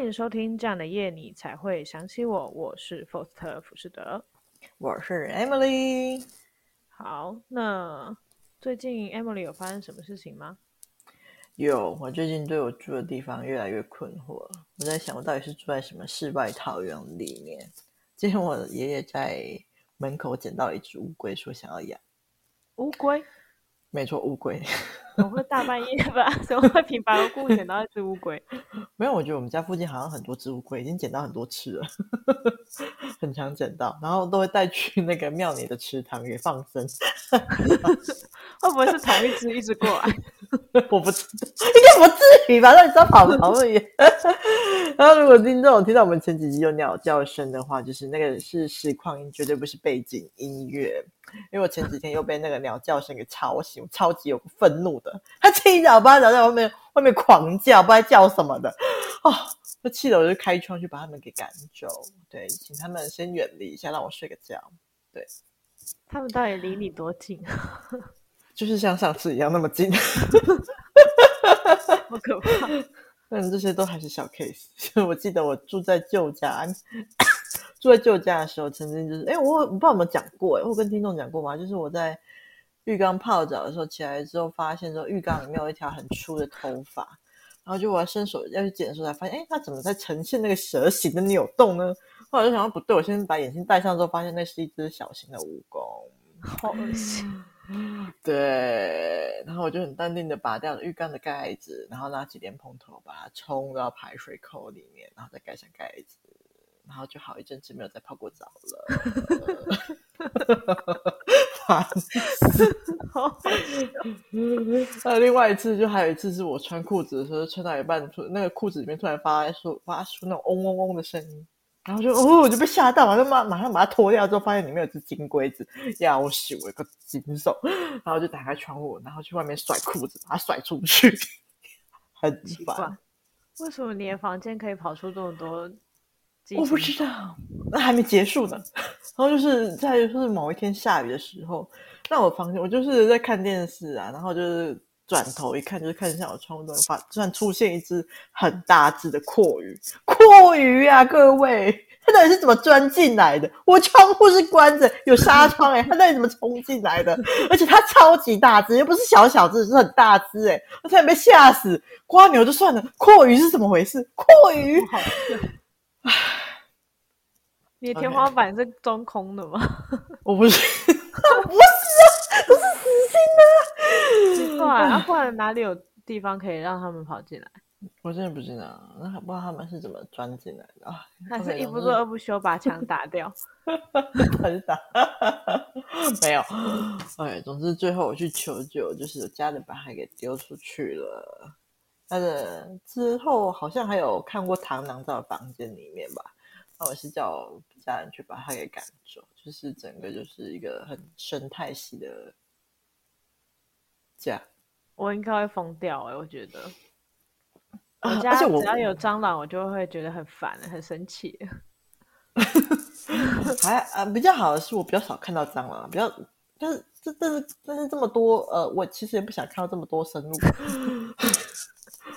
欢迎收听这样的夜你才会想起我，我是 Foster 福士德，我是 Emily。好，那最近 Emily 有发生什么事情吗？有，我最近对我住的地方越来越困惑了。我在想，我到底是住在什么世外桃源里面？今天我爷爷在门口捡到一只乌龟，说想要养乌龟。没错，乌龟。我会大半夜吧？怎么会平白无故捡到一只乌龟？没有，我觉得我们家附近好像很多只乌龟，已经捡到很多次了，很常捡到，然后都会带去那个庙里的池塘给放生。会不会是同一只一直过来？我不知道，应该不至于吧？那你知道跑跑而已。然后，如果听众听到我们前几集有鸟叫声的话，就是那个是实况音，绝对不是背景音乐。因为我前几天又被那个鸟叫声给吵醒，我超级有愤怒的。他七早八早在外面外面狂叫，不知道叫什么的。哦，我气得我就开窗去把他们给赶走。对，请他们先远离一下，让我睡个觉。对，他们到底离你多近？就是像上次一样那么近，好可怕。但这些都还是小 case。我记得我住在旧家，住在旧家的时候，曾经就是，哎，我我不知道有没有讲过，哎，我跟听众讲过吗？就是我在浴缸泡澡的时候，起来之后发现说浴缸里面有一条很粗的头发，然后就我要伸手要去捡的时候，才发现，哎，它怎么在呈现那个蛇形的扭动呢？后来就想到不对，我先把眼镜戴上之后，发现那是一只小型的蜈蚣，好恶心。对，然后我就很淡定的拔掉了浴缸的盖子，然后拿起莲蓬头把它冲到排水口里面，然后再盖上盖子，然后就好一阵子没有再泡过澡了。笑。还有另外一次，就还有一次是我穿裤子的时候，穿到一半，突那个裤子里面突然发出发出那种嗡嗡嗡的声音。然后就哦，我就被吓到，马上马马上把它脱掉之后，发现里面有只金龟子，要死我一个金手，然后就打开窗户，然后去外面甩裤子，把它甩出去，很烦。为什么你的房间可以跑出这么多？我不知道，那还没结束呢。然后就是在就是某一天下雨的时候，那我房间我就是在看电视啊，然后就是。转头一看，就是看向我窗户，发突然出现一只很大只的阔鱼，阔鱼啊，各位，它到底是怎么钻进来的？我窗户是关着，有纱窗哎，它到底怎么冲进来的？而且它超级大只，又不是小小只，是很大只哎，我差点被吓死。瓜牛就算了，阔鱼是怎么回事？蛞蝓，好唉，你的天花板是中空的吗？我不是。不是啊，不是死心的。奇怪，啊，不然哪里有地方可以让他们跑进来？我真的不知道，那还不知道他们是怎么钻进来的啊？还是一不做二不休，把墙打掉？很傻，没有。哎，总之最后我去求救，就是有家人把他给丢出去了。他的之后好像还有看过螳螂在我房间里面吧？那我是叫家人去把他给赶走。就是整个就是一个很生态系的家，我应该会疯掉哎、欸！我觉得，我家只要有蟑螂，我就会觉得很烦，很生气。还啊，比较好的是我比较少看到蟑螂，比较但是这但是但是这么多呃，我其实也不想看到这么多生物。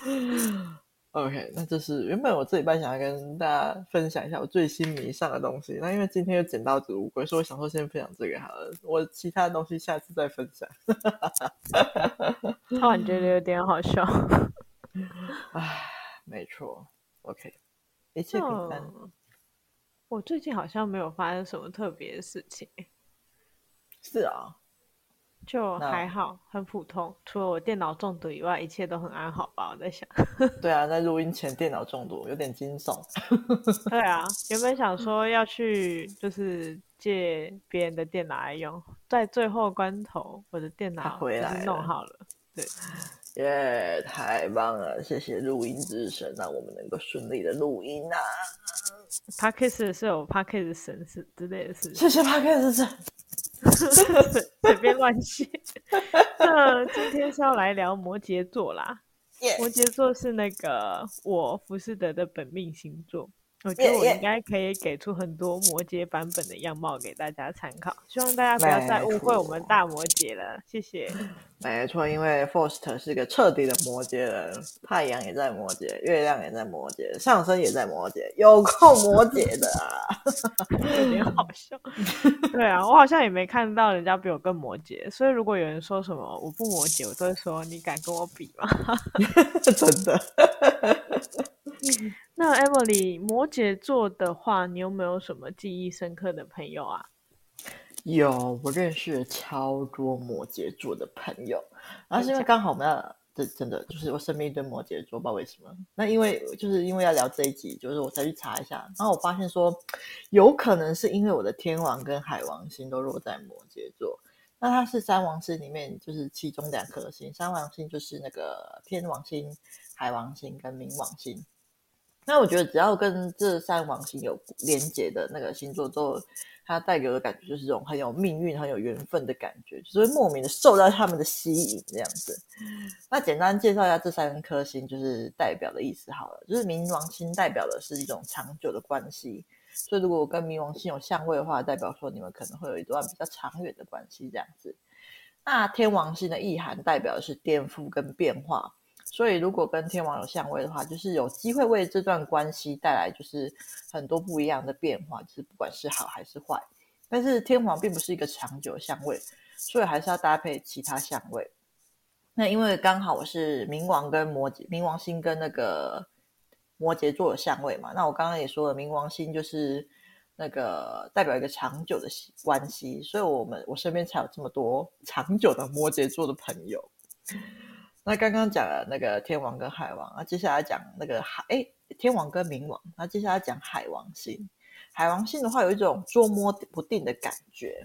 OK，那就是原本我这礼拜想要跟大家分享一下我最新迷上的东西。那因为今天又捡到只乌龟，所以我想说先分享这个好了。我其他的东西下次再分享。突然觉得有点好笑。唉，没错。OK，一切平安。我最近好像没有发生什么特别的事情。是啊。就还好，很普通。除了我电脑中毒以外，一切都很安好吧？我在想。对啊，在录音前电脑中毒，有点惊悚。对啊，原本想说要去，就是借别人的电脑来用，在最后关头，我的电脑回来弄好了。对，耶，太棒了！谢谢录音之神，让我们能够顺利的录音啊。Podcast 是有 Podcast 神是之类的事情。谢谢 Podcast 神。随便乱写。那今天是要来聊摩羯座啦。摩羯座是那个我浮士德的本命星座。我觉得我应该可以给出很多摩羯版本的样貌给大家参考，希望大家不要再误会我们大摩羯了。谢谢。没错，因为 Forster 是个彻底的摩羯人，太阳也在摩羯，月亮也在摩羯，上升也在摩羯，有够摩羯的啊，有点好笑。对啊，我好像也没看到人家比我更摩羯，所以如果有人说什么我不摩羯，我都会说你敢跟我比吗？真的。那 Emily，摩羯座的话，你有没有什么记忆深刻的朋友啊？有，我认识超多摩羯座的朋友，然后是因为刚好我们要，这真的就是我身边一堆摩羯座，不知道为什么。那因为就是因为要聊这一集，就是我才去查一下，然后我发现说，有可能是因为我的天王跟海王星都落在摩羯座，那它是三王星里面就是其中两颗星，三王星就是那个天王星、海王星跟冥王星。那我觉得，只要跟这三王星有连接的那个星座，都它带给我的感觉就是这种很有命运、很有缘分的感觉，就是莫名的受到他们的吸引这样子。那简单介绍一下这三颗星，就是代表的意思好了。就是冥王星代表的是一种长久的关系，所以如果我跟冥王星有相位的话，代表说你们可能会有一段比较长远的关系这样子。那天王星的意涵代表的是颠覆跟变化。所以，如果跟天王有相位的话，就是有机会为这段关系带来就是很多不一样的变化，就是不管是好还是坏。但是天王并不是一个长久相位，所以还是要搭配其他相位。那因为刚好我是冥王跟摩羯，冥王星跟那个摩羯座的相位嘛。那我刚刚也说了，冥王星就是那个代表一个长久的关系，所以我们我身边才有这么多长久的摩羯座的朋友。那刚刚讲了那个天王跟海王，那接下来讲那个海，哎，天王跟冥王，那接下来讲海王星。海王星的话，有一种捉摸不定的感觉，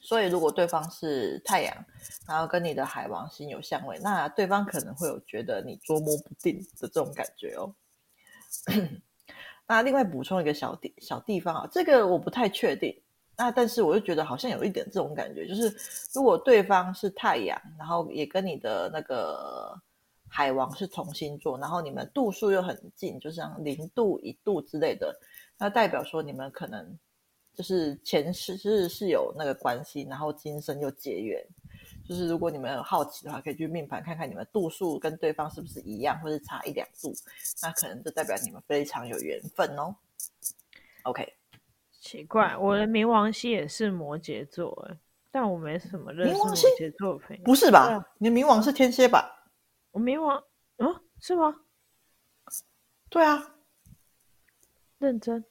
所以如果对方是太阳，然后跟你的海王星有相位，那对方可能会有觉得你捉摸不定的这种感觉哦。那另外补充一个小地小地方啊，这个我不太确定。那但是我就觉得好像有一点这种感觉，就是如果对方是太阳，然后也跟你的那个海王是同星座，然后你们度数又很近，就像零度、一度之类的，那代表说你们可能就是前世是是有那个关系，然后今生又结缘。就是如果你们有好奇的话，可以去命盘看看你们度数跟对方是不是一样，或是差一两度，那可能就代表你们非常有缘分哦。OK。奇怪，我的冥王星也是摩羯座，但我没什么认识摩羯座的朋友。不是吧？啊、你的冥王是天蝎吧？我冥王，嗯、啊，是吗？对啊，认真。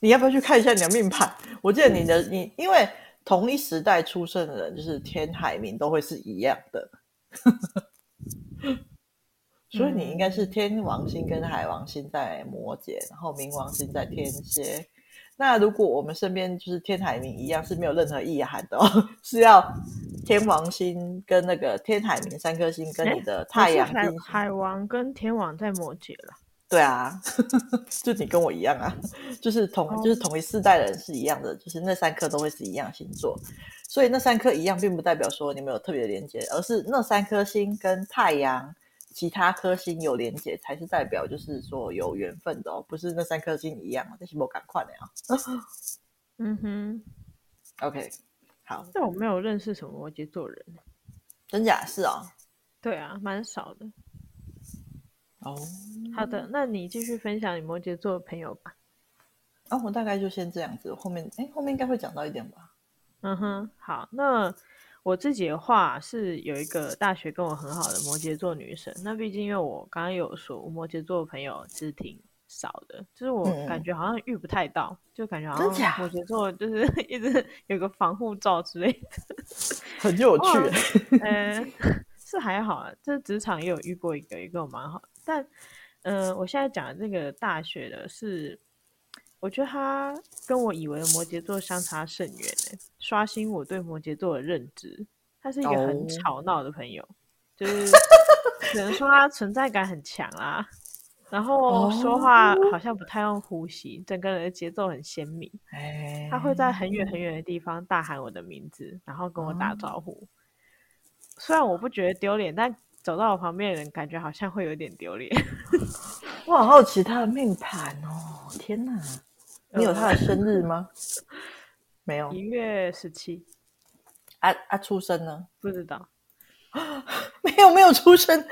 你要不要去看一下你的命盘？我记得你的你，因为同一时代出生的人，就是天海冥都会是一样的，所以你应该是天王星跟海王星在摩羯，然后冥王星在天蝎。那如果我们身边就是天海明一样是没有任何意涵的，哦，是要天王星跟那个天海明三颗星跟你的太阳海王跟天王在摩羯了。对啊，就你跟我一样啊，就是同、哦、就是同一世代的人是一样的，就是那三颗都会是一样星座，所以那三颗一样，并不代表说你们有特别的连接，而是那三颗星跟太阳。其他颗星有连结才是代表，就是说有缘分的哦，不是那三颗星一样，这是我赶快的呀。嗯哼，OK，好。但我没有认识什么摩羯座人，真假是哦？对啊，蛮少的。哦，好的，那你继续分享你摩羯座的朋友吧。哦，我大概就先这样子，后面哎，后面应该会讲到一点吧。嗯哼，好，那。我自己的话是有一个大学跟我很好的摩羯座女生，那毕竟因为我刚刚有说，我摩羯座的朋友其实挺少的，就是我感觉好像遇不太到，嗯、就感觉好像摩 羯座就是 一直有个防护罩之类的，很有趣。嗯、呃，是还好啊，这职场也有遇过一个，一个蛮好的，但嗯、呃，我现在讲的这个大学的是。我觉得他跟我以为的摩羯座相差甚远呢，刷新我对摩羯座的认知。他是一个很吵闹的朋友，oh. 就是 只能说他存在感很强啦。然后说话好像不太用呼吸，oh. 整个人的节奏很鲜明。Hey. 他会在很远很远的地方大喊我的名字，然后跟我打招呼。Oh. 虽然我不觉得丢脸，但走到我旁边的人感觉好像会有点丢脸。我好好奇他的命盘哦。天哪！你有他的生日吗？没有。一月十七。啊啊！出生呢？不知道。没有没有出生，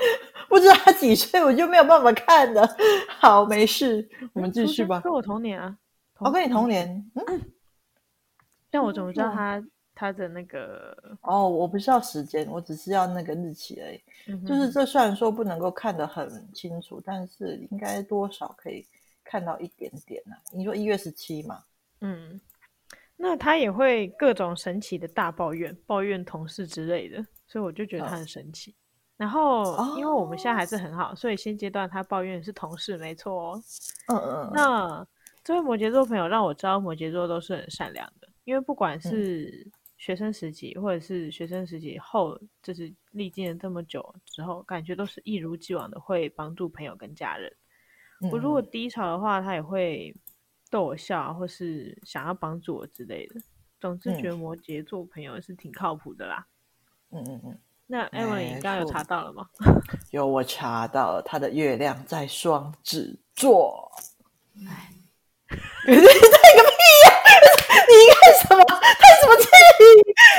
不知道他几岁，我就没有办法看了。好，没事，我们继续吧。是我同年啊。我、哦、跟你同年。嗯。但我怎么知道他他的那个？哦，我不知道时间，我只是要那个日期而已。嗯、就是这虽然说不能够看得很清楚，但是应该多少可以看到一点点啊。你说一月十七嘛？嗯。那他也会各种神奇的大抱怨，抱怨同事之类的，所以我就觉得他很神奇。哦、然后，因为我们现在还是很好，所以现阶段他抱怨的是同事，没错哦。嗯嗯。那这位摩羯座朋友让我知道，摩羯座都是很善良的。因为不管是学生时期，或者是学生时期后，就是历经了这么久之后，感觉都是一如既往的会帮助朋友跟家人。嗯、我如果低潮的话，他也会逗我笑，或是想要帮助我之类的。总之，觉得摩羯做朋友是挺靠谱的啦。嗯嗯嗯。那 Emily，你刚刚有查到了吗？有，我查到了，他的月亮在双子座。哎。你干什么？叹什么气？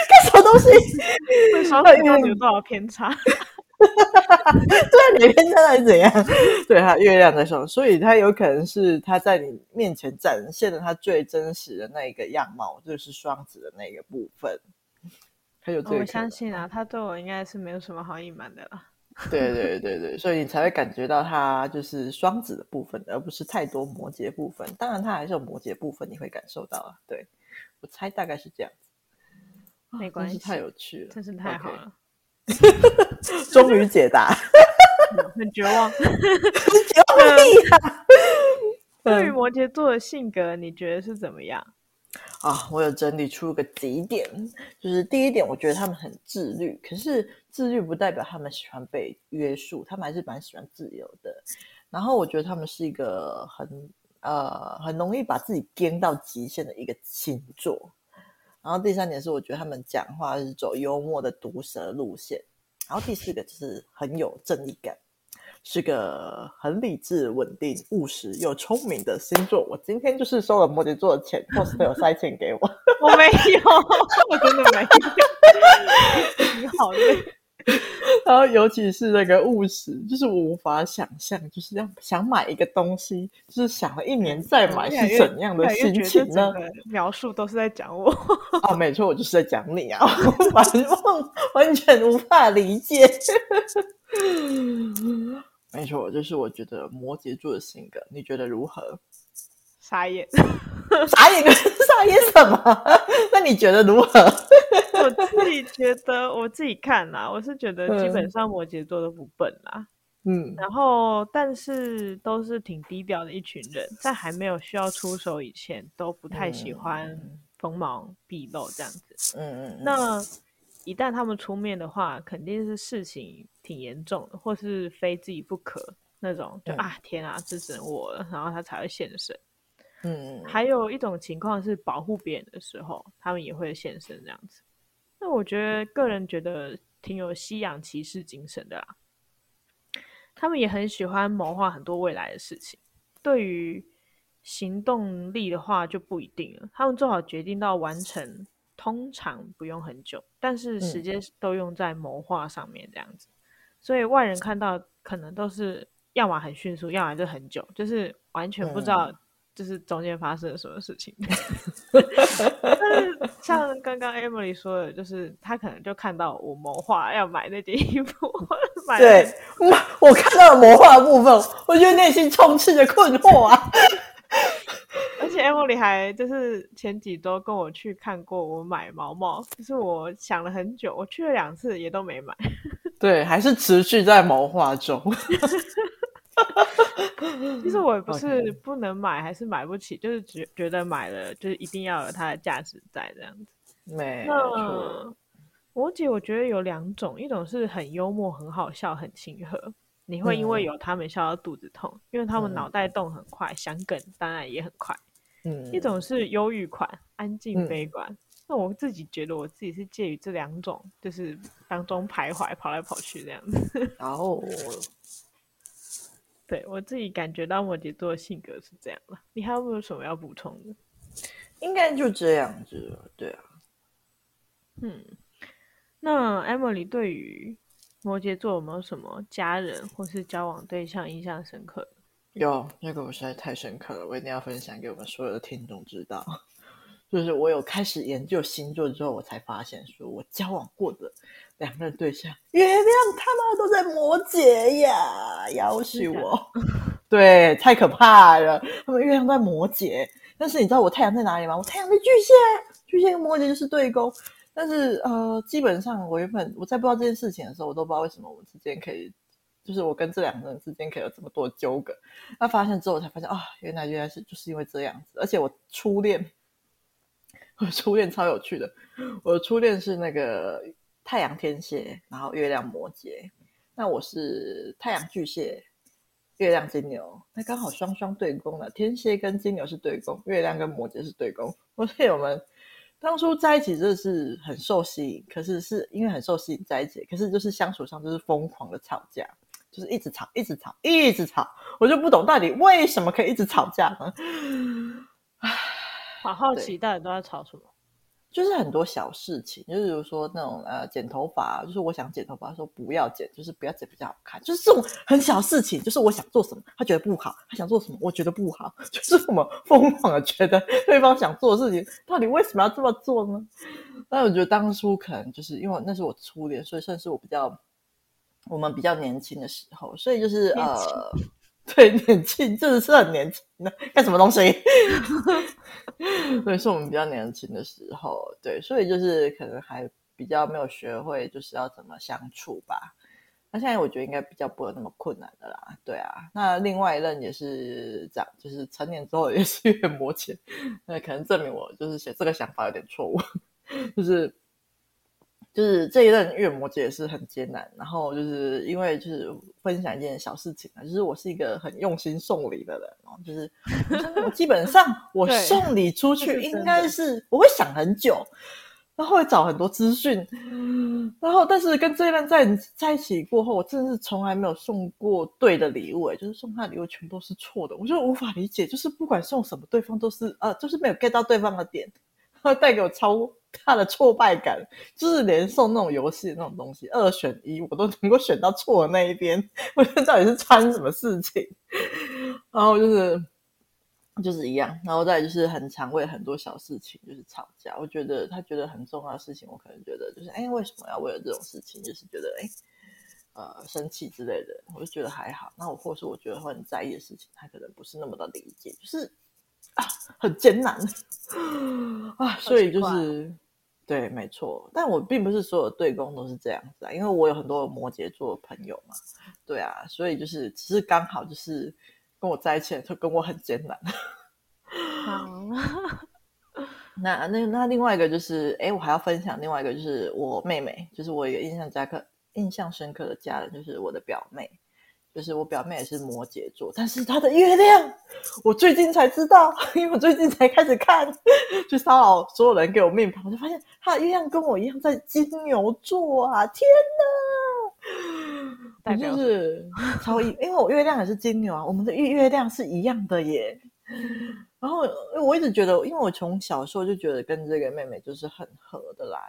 干什么东西？会刷到月有多少偏差？对，哪偏差还是怎样？对，他月亮在双，所以他有可能是他在你面前展现了他最真实的那一个样貌，就是双子的那个部分。他有这个，我相信啊，他对我应该是没有什么好隐瞒的了。对对对对，所以你才会感觉到他就是双子的部分，而不是太多摩羯部分。当然，他还是有摩羯部分，你会感受到啊。对，我猜大概是这样子。没关系，太有趣了，真是太好了。终于解答，很绝望，绝望屁啊！对于摩羯座的性格，你觉得是怎么样？啊，我有整理出个几点，就是第一点，我觉得他们很自律，可是自律不代表他们喜欢被约束，他们还是蛮喜欢自由的。然后我觉得他们是一个很呃很容易把自己颠到极限的一个星座。然后第三点是，我觉得他们讲话是走幽默的毒舌路线。然后第四个就是很有正义感。是个很理智、稳定、务实又聪明的星座。我今天就是收了摩羯座的钱，p o s t 有塞钱给我。我没有，我真的没有。你好累。然后尤其是那个务实，就是我无法想象，就是要想买一个东西，就是想了一年再买是怎样的心情呢？描述都是在讲我。啊，没错，我就是在讲你啊，完完全无法理解。没错，就是我觉得摩羯座的性格，你觉得如何？傻眼，傻眼，傻眼什么？那你觉得如何？我自己觉得，我自己看啦，我是觉得基本上摩羯座都不笨啦。嗯，然后但是都是挺低调的一群人，在还没有需要出手以前，都不太喜欢锋芒毕露这样子。嗯嗯，那。一旦他们出面的话，肯定是事情挺严重的，或是非自己不可那种，就、嗯、啊天啊，支持我了，然后他才会现身。嗯，还有一种情况是保护别人的时候，他们也会现身这样子。那我觉得个人觉得挺有西洋骑士精神的啦。他们也很喜欢谋划很多未来的事情，对于行动力的话就不一定了。他们做好决定到完成。通常不用很久，但是时间都用在谋划上面这样子，嗯、所以外人看到可能都是要么很迅速，要么就很久，就是完全不知道就是中间发生了什么事情。嗯、但是像刚刚 Emily 说的，就是他可能就看到我谋划要买那件衣服，买对，我看到了谋划的部分，我觉得内心充斥着困惑啊。而且 Emily 还就是前几周跟我去看过我买毛毛，就是我想了很久，我去了两次也都没买。对，还是持续在谋划中。其实我也不是不能买，还是买不起，就是觉觉得买了就是一定要有它的价值在这样子。没错。摩羯我觉得有两种，一种是很幽默、很好笑、很亲和。你会因为有他们笑到肚子痛，嗯、因为他们脑袋动很快，嗯、想梗当然也很快。嗯，一种是忧郁款，安静悲观。嗯、那我自己觉得我自己是介于这两种，就是当中徘徊，跑来跑去这样子。然 后，对我自己感觉到摩羯座的性格是这样了。你还有没有什么要补充的？应该就这样子，对啊。嗯，那 Emily 对于摩羯座有没有什么家人或是交往对象印象深刻？有，那个我实在太深刻了，我一定要分享给我们所有的听众知道。就是我有开始研究星座之后，我才发现，说我交往过的两个人对象，月亮他妈都在摩羯呀，要挟我，对，太可怕了，他们月亮在摩羯。但是你知道我太阳在哪里吗？我太阳在巨蟹，巨蟹跟摩羯就是对宫。但是呃，基本上我原本我在不知道这件事情的时候，我都不知道为什么我们之间可以，就是我跟这两个人之间可以有这么多纠葛。那发现之后，我才发现啊，原来原来是就是因为这样子。而且我初恋，我初恋超有趣的。我的初恋是那个太阳天蝎，然后月亮摩羯。那我是太阳巨蟹。月亮金牛，那刚好双双对宫了。天蝎跟金牛是对宫，月亮跟摩羯是对宫。所以我们当初在一起真的是很受吸引，可是是因为很受吸引在一起，可是就是相处上就是疯狂的吵架，就是一直吵，一直吵，一直吵。我就不懂到底为什么可以一直吵架呢？唉，好好奇到底都在吵什么。就是很多小事情，就是比如说那种呃剪头发，就是我想剪头发的时候不要剪，就是不要剪比较好看，就是这种很小事情。就是我想做什么，他觉得不好；他想做什么，我觉得不好。就是我们疯狂的觉得对方想做的事情，到底为什么要这么做呢？那我觉得当初可能就是因为那是我初恋，所以算是我比较我们比较年轻的时候，所以就是呃。对，年轻真的是很年轻的，干什么东西？对，是我们比较年轻的时候，对，所以就是可能还比较没有学会，就是要怎么相处吧。那现在我觉得应该比较不会那么困难的啦，对啊。那另外一任也是这样，就是成年之后也是越摩羯，那可能证明我就是写这个想法有点错误，就是。就是这一任月摩羯也是很艰难，然后就是因为就是分享一件小事情啊，就是我是一个很用心送礼的人哦，就是我基本上 我送礼出去应该是我会想很久，然后会找很多资讯，然后但是跟这一任在在一起过后，我真的是从来没有送过对的礼物，诶，就是送他的礼物全都是错的，我就无法理解，就是不管送什么，对方都是呃，就是没有 get 到对方的点，会带给我超。他的挫败感，就是连送那种游戏的那种东西，二选一，我都能够选到错的那一边。我觉得到底是穿什么事情？然后就是就是一样，然后再就是很常为很多小事情就是吵架。我觉得他觉得很重要的事情，我可能觉得就是哎，为什么要为了这种事情，就是觉得哎呃生气之类的，我就觉得还好。那我或是我觉得会很在意的事情，他可能不是那么的理解，就是啊很艰难 啊，所以就是。对，没错，但我并不是所有对宫都是这样子啊，因为我有很多摩羯座的朋友嘛，对啊，所以就是只是刚好就是跟我在一起，的时候跟我很艰难。好，那那那另外一个就是，哎，我还要分享另外一个就是我妹妹，就是我一个印象加刻印象深刻的家人，就是我的表妹。就是我表妹也是摩羯座，但是她的月亮，我最近才知道，因为我最近才开始看，去骚扰所有人给我命盘，我就发现她的月亮跟我一样在金牛座啊！天哪，代表是超一，因为我月亮也是金牛啊，我们的月月亮是一样的耶。然后我一直觉得，因为我从小时候就觉得跟这个妹妹就是很合得来。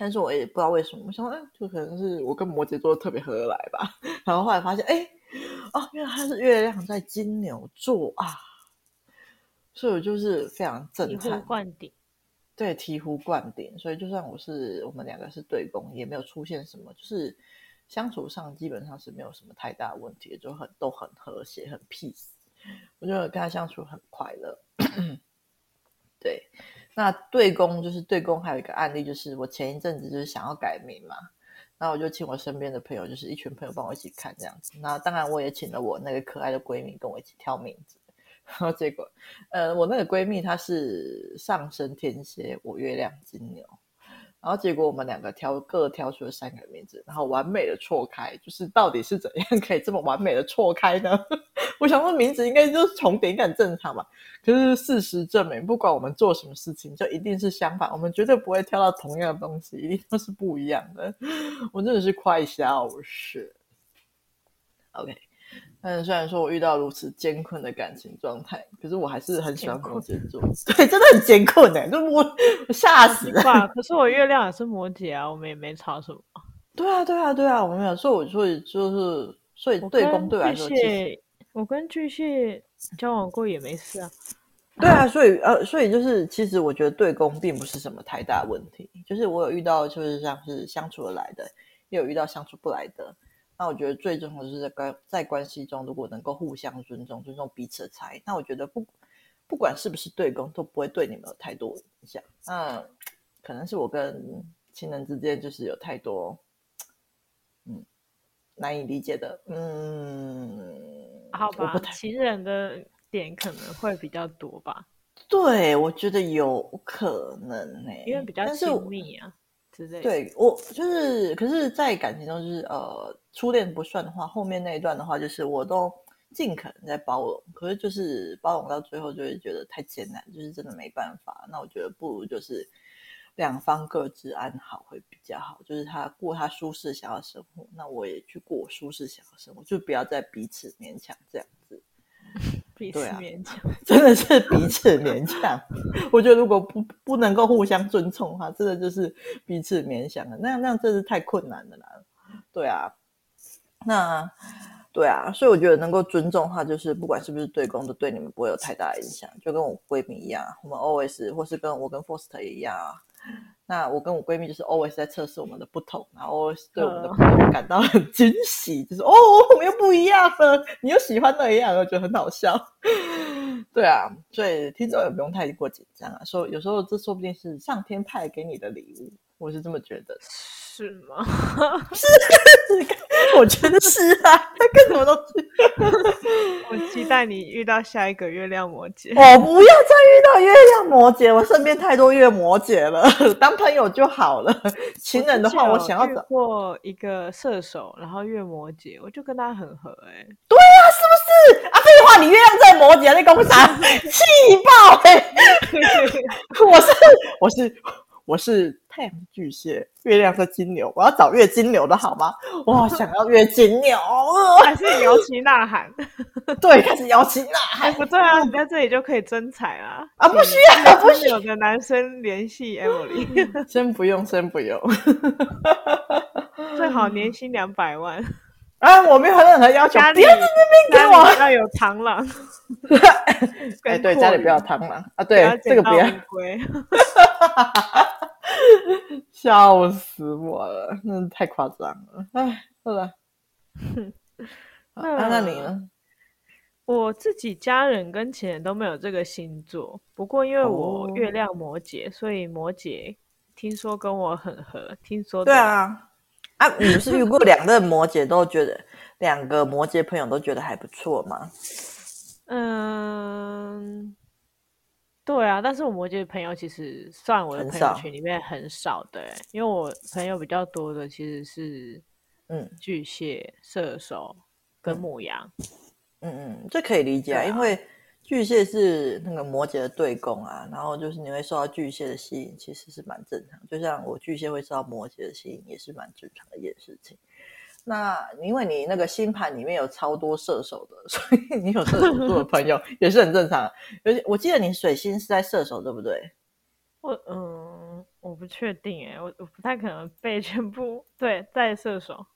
但是我也不知道为什么，我想就可能是我跟摩羯座特别合得来吧。然后后来发现，哎，哦，原来他是月亮在金牛座啊，所以我就是非常震撼。对，醍醐灌顶。所以就算我是我们两个是对宫，也没有出现什么，就是相处上基本上是没有什么太大的问题，就很都很和谐，很 peace。我觉得跟他相处很快乐。对。那对公就是对公，还有一个案例，就是我前一阵子就是想要改名嘛，那我就请我身边的朋友，就是一群朋友帮我一起看这样子。那当然我也请了我那个可爱的闺蜜跟我一起挑名字。然后结果，呃，我那个闺蜜她是上升天蝎，我月亮金牛。然后结果我们两个挑各挑出了三个名字，然后完美的错开，就是到底是怎样可以这么完美的错开呢？我想说名字应该就是重叠，应该很正常嘛。可是事实证明，不管我们做什么事情，就一定是相反，我们绝对不会挑到同样的东西，一定都是不一样的。我真的是快笑死。OK，但是虽然说我遇到如此艰困的感情状态，可是我还是很喜欢摩羯座。对，真的很艰困哎，就摩我吓死了。可是我月亮也是摩羯啊，我们也没吵什么。对啊，对啊，对啊，我没有。所以我所以就是所以对宫对我来说，我跟巨蟹交往过也没事啊。对啊，所以呃，所以就是，其实我觉得对宫并不是什么太大问题。就是我有遇到，就是像是相处得来的，也有遇到相处不来的。那我觉得最重要的是在关在关系中，如果能够互相尊重，尊重彼此的差异，那我觉得不不管是不是对公，都不会对你们有太多影响。那可能是我跟情人之间就是有太多嗯难以理解的，嗯，好吧，情人的。点可能会比较多吧，对，我觉得有可能呢、欸，因为比较亲密啊对，我就是，可是，在感情中，就是呃，初恋不算的话，后面那一段的话，就是我都尽可能在包容，可是就是包容到最后，就会觉得太艰难，就是真的没办法。那我觉得不如就是两方各自安好会比较好，就是他过他舒适想要生活，那我也去过我舒适想要生活，就不要再彼此勉强这样。彼此勉强，啊，真的是彼此勉强。我觉得如果不不能够互相尊重的话，真的就是彼此勉强了。那样那样真是太困难了啦。对啊，那对啊，所以我觉得能够尊重的话，就是不管是不是对公，都对你们不会有太大的影响。就跟我闺蜜一样，我们 always 或是跟我跟 Foster 一样啊。那我跟我闺蜜就是 always 在测试我们的不同，然后 always 对我们的不同感到很惊喜，就是哦，我们又不一样了，你又喜欢那样，我觉得很好笑。对啊，所以听众也不用太过紧张啊，说有时候这说不定是上天派给你的礼物，我是这么觉得。是吗？是，我觉得是啊。他干什么都是。我期待你遇到下一个月亮摩羯。我 不要再遇到月亮摩羯，我身边太多月摩羯了，当朋友就好了。情人的话，我想要找过一个射手，然后月摩羯，我就跟他很合哎、欸。对呀、啊，是不是？啊，废话，你月亮在摩羯，那公啥？气爆哎、欸！我是我是。我是太阳巨蟹，月亮在金牛，我要找月金牛的好吗？哇，想要月金牛，还是摇旗呐喊？对，开始摇旗呐喊。不对啊，你在这里就可以征彩啊！啊，不需要，不需要。有个男生联系 Emily，先不用，先不用。最好年薪两百万啊！我没有任何要求，家里不要在那边给我要有螳螂。哎，对，家里不要螳螂啊！对，这个不要。笑死我了，那太夸张了。哎，好了，那那你呢？我自己家人跟前人都没有这个星座，不过因为我月亮摩羯，哦、所以摩羯听说跟我很合。听说对啊，啊，你不是遇过两个摩羯都觉得两个摩羯朋友都觉得还不错吗？嗯。对啊，但是我摩羯的朋友其实算我的朋友群里面很少的，欸，因为我朋友比较多的其实是嗯巨蟹、射手跟牧羊。嗯嗯，这可以理解啊，因为巨蟹是那个摩羯的对宫啊，然后就是你会受到巨蟹的吸引，其实是蛮正常。就像我巨蟹会受到摩羯的吸引，也是蛮正常的一件事情。那因为你那个星盘里面有超多射手的，所以你有射手座的朋友 也是很正常。而且我记得你水星是在射手，对不对？我嗯，我不确定哎，我我不太可能背全部。对，在射手。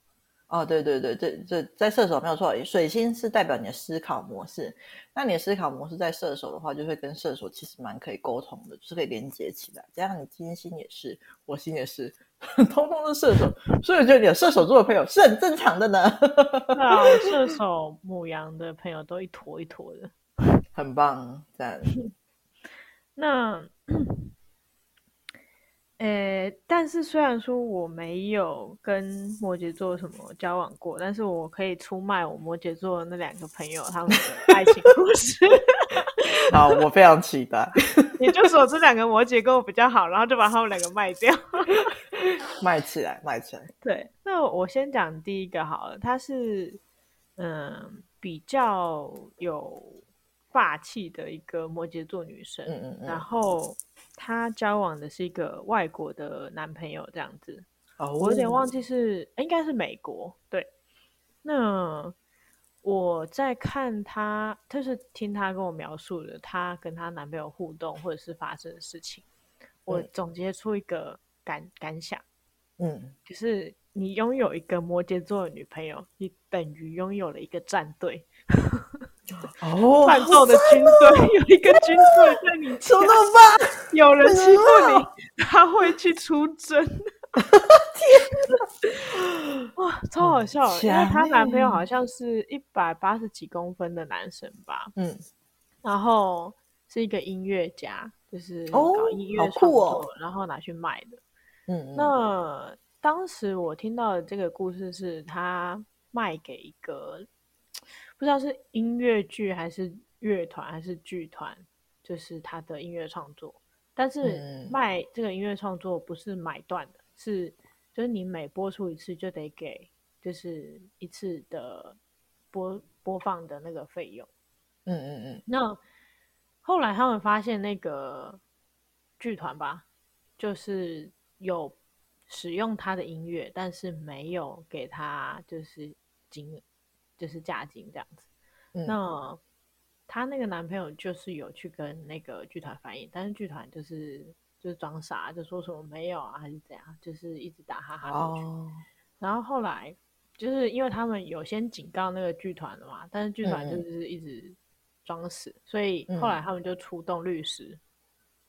哦，对对对，这这在射手没有错，水星是代表你的思考模式。那你的思考模式在射手的话，就会跟射手其实蛮可以沟通的，就是可以连接起来。加上你金星也是，火星也是，通通是射手，所以我觉得你的射手座的朋友是很正常的呢。对啊，射手、母羊的朋友都一坨一坨的，很棒，赞。那。诶，但是虽然说我没有跟摩羯座什么交往过，但是我可以出卖我摩羯座的那两个朋友他们的爱情故事。好，我非常期待。也就是说，这两个摩羯跟我比较好，然后就把他们两个卖掉，卖起来，卖起来。对，那我先讲第一个好了，他是嗯比较有霸气的一个摩羯座女生，嗯嗯嗯，然后。她交往的是一个外国的男朋友，这样子。哦，我有点忘记是，应该是美国。对，那我在看她，就是听她跟我描述的她跟她男朋友互动或者是发生的事情，嗯、我总结出一个感感想，嗯，就是你拥有一个摩羯座的女朋友，你等于拥有了一个战队。哦，战斗的军队有一个军队在你家，怎么办？有人欺负你，他会去出征。天哪！哇，超好笑！因为她男朋友好像是一百八十几公分的男生吧？嗯，然后是一个音乐家，就是搞音乐创作，然后拿去卖的。嗯，那当时我听到的这个故事是他卖给一个。不知道是音乐剧还是乐团还是剧团，就是他的音乐创作。但是卖这个音乐创作不是买断的，是就是你每播出一次就得给，就是一次的播播放的那个费用。嗯嗯嗯。那后来他们发现那个剧团吧，就是有使用他的音乐，但是没有给他就是金额。就是嫁金这样子，嗯、那她那个男朋友就是有去跟那个剧团反映，但是剧团就是就是装傻，就说什么没有啊，还是怎样，就是一直打哈哈过去。哦、然后后来就是因为他们有先警告那个剧团了嘛，但是剧团就是一直装死，嗯、所以后来他们就出动律师。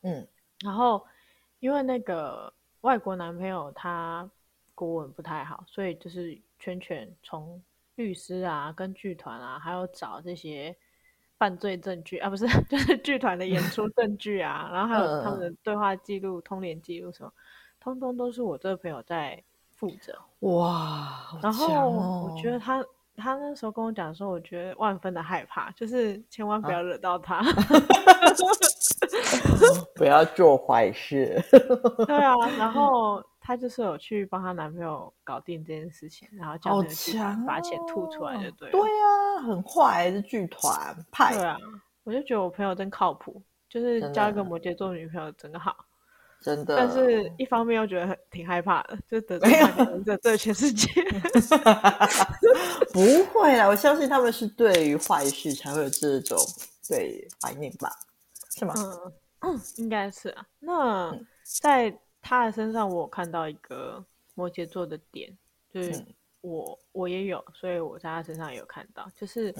嗯，然后因为那个外国男朋友他国文不太好，所以就是圈圈从。律师啊，跟剧团啊，还有找这些犯罪证据啊，不是，就是剧团的演出证据啊，然后还有他们的对话记录、通联记录什么，通通都是我这个朋友在负责。哇，然后我觉得他他那时候跟我讲说，我觉得万分的害怕，就是千万不要惹到他，啊、不要做坏事。对啊，然后。她就是有去帮她男朋友搞定这件事情，然后叫那个剧团把钱吐出来就对了。对啊，很坏，是剧团派。对啊，我就觉得我朋友真靠谱，就是交一个摩羯座女朋友真的好，真的。但是一方面又觉得很挺害怕的，就得罪忍者对全世界。不会啦，我相信他们是对于坏事才会有这种对反应吧？是吗？应该是啊。那在。他的身上，我有看到一个摩羯座的点，就是我、嗯、我也有，所以我在他身上也有看到，就是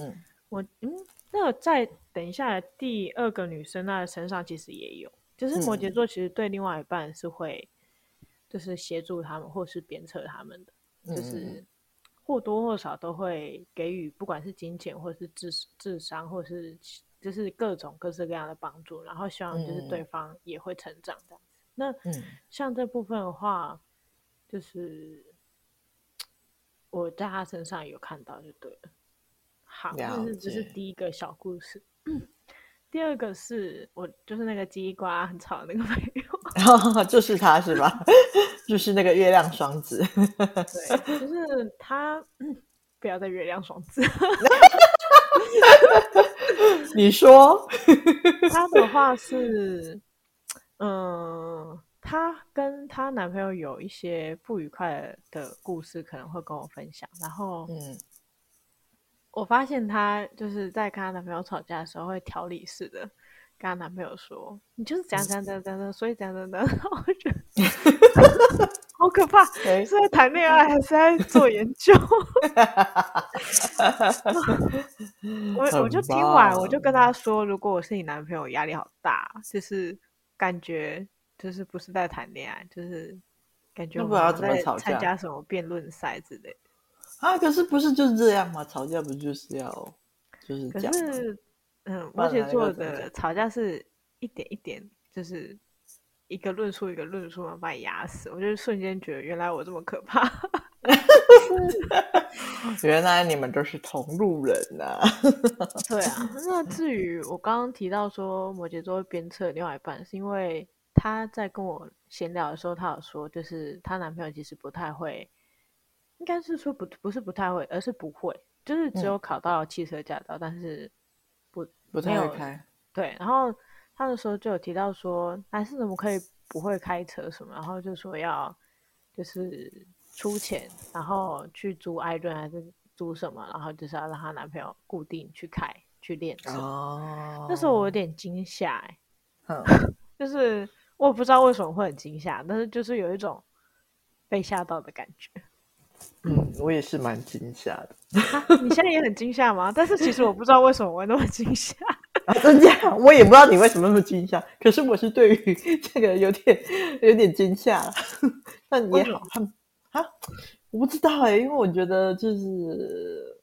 我嗯，嗯，那在等一下第二个女生那身上其实也有，就是摩羯座其实对另外一半是会，就是协助他们或是鞭策他们的，就是或多或少都会给予，不管是金钱或是智智商，或是就是各种各式各样的帮助，然后希望就是对方也会成长的。那像这部分的话，嗯、就是我在他身上有看到就对了。好，这是这是第一个小故事。嗯、第二个是我就是那个叽里呱很吵的那个朋友，就是他是吧？就是那个月亮双子。对，就是他，嗯、不要再月亮双子。你说他的话是。嗯，她跟她男朋友有一些不愉快的故事，可能会跟我分享。然后，嗯，我发现她就是在跟她男朋友吵架的时候，会条理式的跟她男朋友说：“你就是这样这样这样这样，所以这样这样。”我觉得 好可怕，是在谈恋爱还是在做研究？我我就听完，我就跟他说：“如果我是你男朋友，压力好大，就是。”感觉就是不是在谈恋爱，就是感觉我们在参加什么辩论赛之类的啊。可是不是就是这样吗？吵架不就是要就是这样？可是嗯，摩羯座的吵架是一点一点，就是一个论述一个论述嘛，把你压死。我就瞬间觉得，原来我这么可怕。原来你们都是同路人呐、啊！对啊，那至于我刚刚提到说摩羯座会鞭策另外一半，是因为他在跟我闲聊的时候，他有说，就是她男朋友其实不太会，应该是说不不是不太会，而是不会，就是只有考到汽车驾照，嗯、但是不不太会开。对，然后他的时候就有提到说，男生怎么可以不会开车什么，然后就说要就是。出钱，然后去租艾顿还是租什么，然后就是要让她男朋友固定去开去练车。哦，那时候我有点惊吓、欸，嗯，就是我不知道为什么会很惊吓，但是就是有一种被吓到的感觉。嗯，我也是蛮惊吓的。啊、你现在也很惊吓吗？但是其实我不知道为什么我会那么惊吓。啊，真假？我也不知道你为什么那么惊吓。可是我是对于这个有点有点惊吓。那也好，他啊，我不知道哎、欸，因为我觉得就是，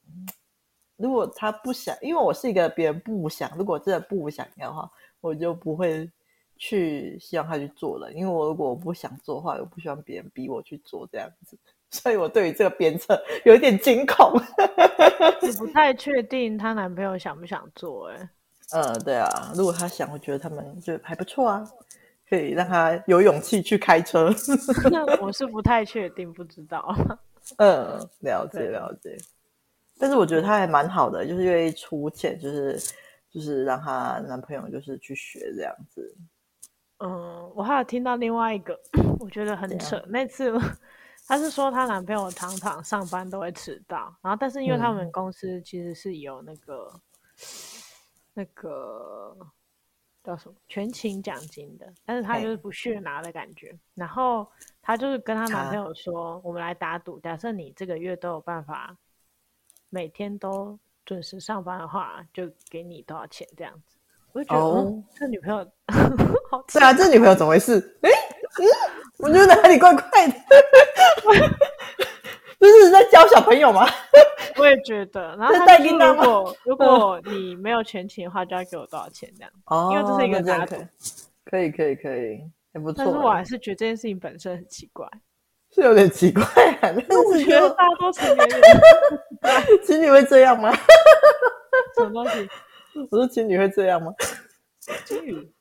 如果他不想，因为我是一个别人不想，如果真的不想要的话，我就不会去希望他去做了。因为我如果我不想做的话，我不希望别人逼我去做这样子。所以我对于这个鞭策 有一点惊恐。我不太确定她男朋友想不想做、欸？哎，呃，对啊，如果他想，我觉得他们就还不错啊，可以让他有勇气去开车。我是不太确定，不知道。嗯，了解了解。但是我觉得他还蛮好的，就是愿意出钱，就是就是让她男朋友就是去学这样子。嗯，我还有听到另外一个，我觉得很扯。那次。她是说，她男朋友常常上班都会迟到，然后但是因为他们公司其实是有那个、嗯、那个叫什么全勤奖金的，但是他就是不屑拿的感觉。然后他就是跟他男朋友说：“啊、我们来打赌，假设你这个月都有办法每天都准时上班的话，就给你多少钱这样子。”我就觉得，这女朋友 好对啊，这女朋友怎么回事？哎，嗯。我觉得哪里怪怪的，这是在教小朋友吗？我也觉得。然后他说，如果 如果你没有全勤的话，就要给我多少钱这样？哦，因为这是一个家庭。可以可以可以，还不错。但是我还是觉得这件事情本身很奇怪，是有点奇怪。但是我觉得大多成年人，情侣会这样吗？什么东西？我说情侣会这样吗？情侣。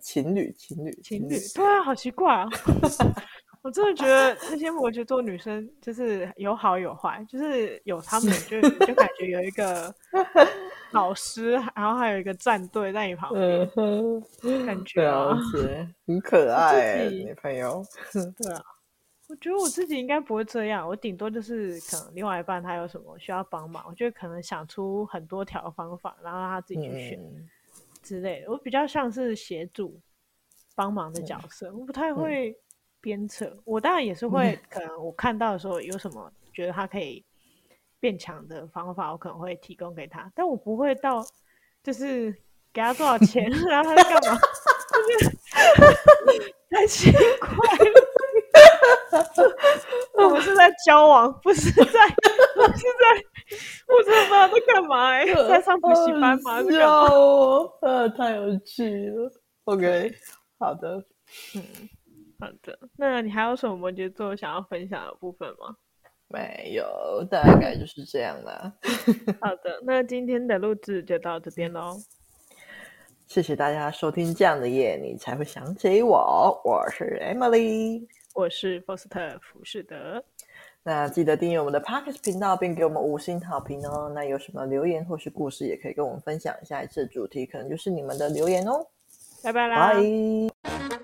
情侣，情侣，情侣，对啊，好奇怪啊！我真的觉得那些摩羯座女生就是有好有坏，就是有他们就就感觉有一个 老师，然后还有一个战队在你旁边，嗯、感觉啊，很可爱，女朋友。对啊，我觉得我自己应该不会这样，我顶多就是可能另外一半他有什么需要帮忙，我觉得可能想出很多条方法，然后让他自己去选。嗯之类的，我比较像是协助、帮忙的角色，嗯、我不太会鞭策。嗯、我当然也是会，嗯、可能我看到的时候有什么觉得他可以变强的方法，我可能会提供给他，但我不会到就是给他多少钱，然后他在干嘛？太奇怪了，我们是在交往，不是在，不是在。我真的不知道在干嘛哎、欸，在上补习班吗？在干嘛？哦，呃，太有趣了。OK，好的，嗯，好的。那你还有什么摩羯座想要分享的部分吗？没有，大概就是这样啦。好的，那今天的录制就到这边喽。谢谢大家收听《这样的夜你才会想起我》，我是 Emily，我是福斯特福士德。那记得订阅我们的 Podcast 频道，并给我们五星好评哦。那有什么留言或是故事，也可以跟我们分享一下。下一次主题可能就是你们的留言哦。拜拜啦！拜。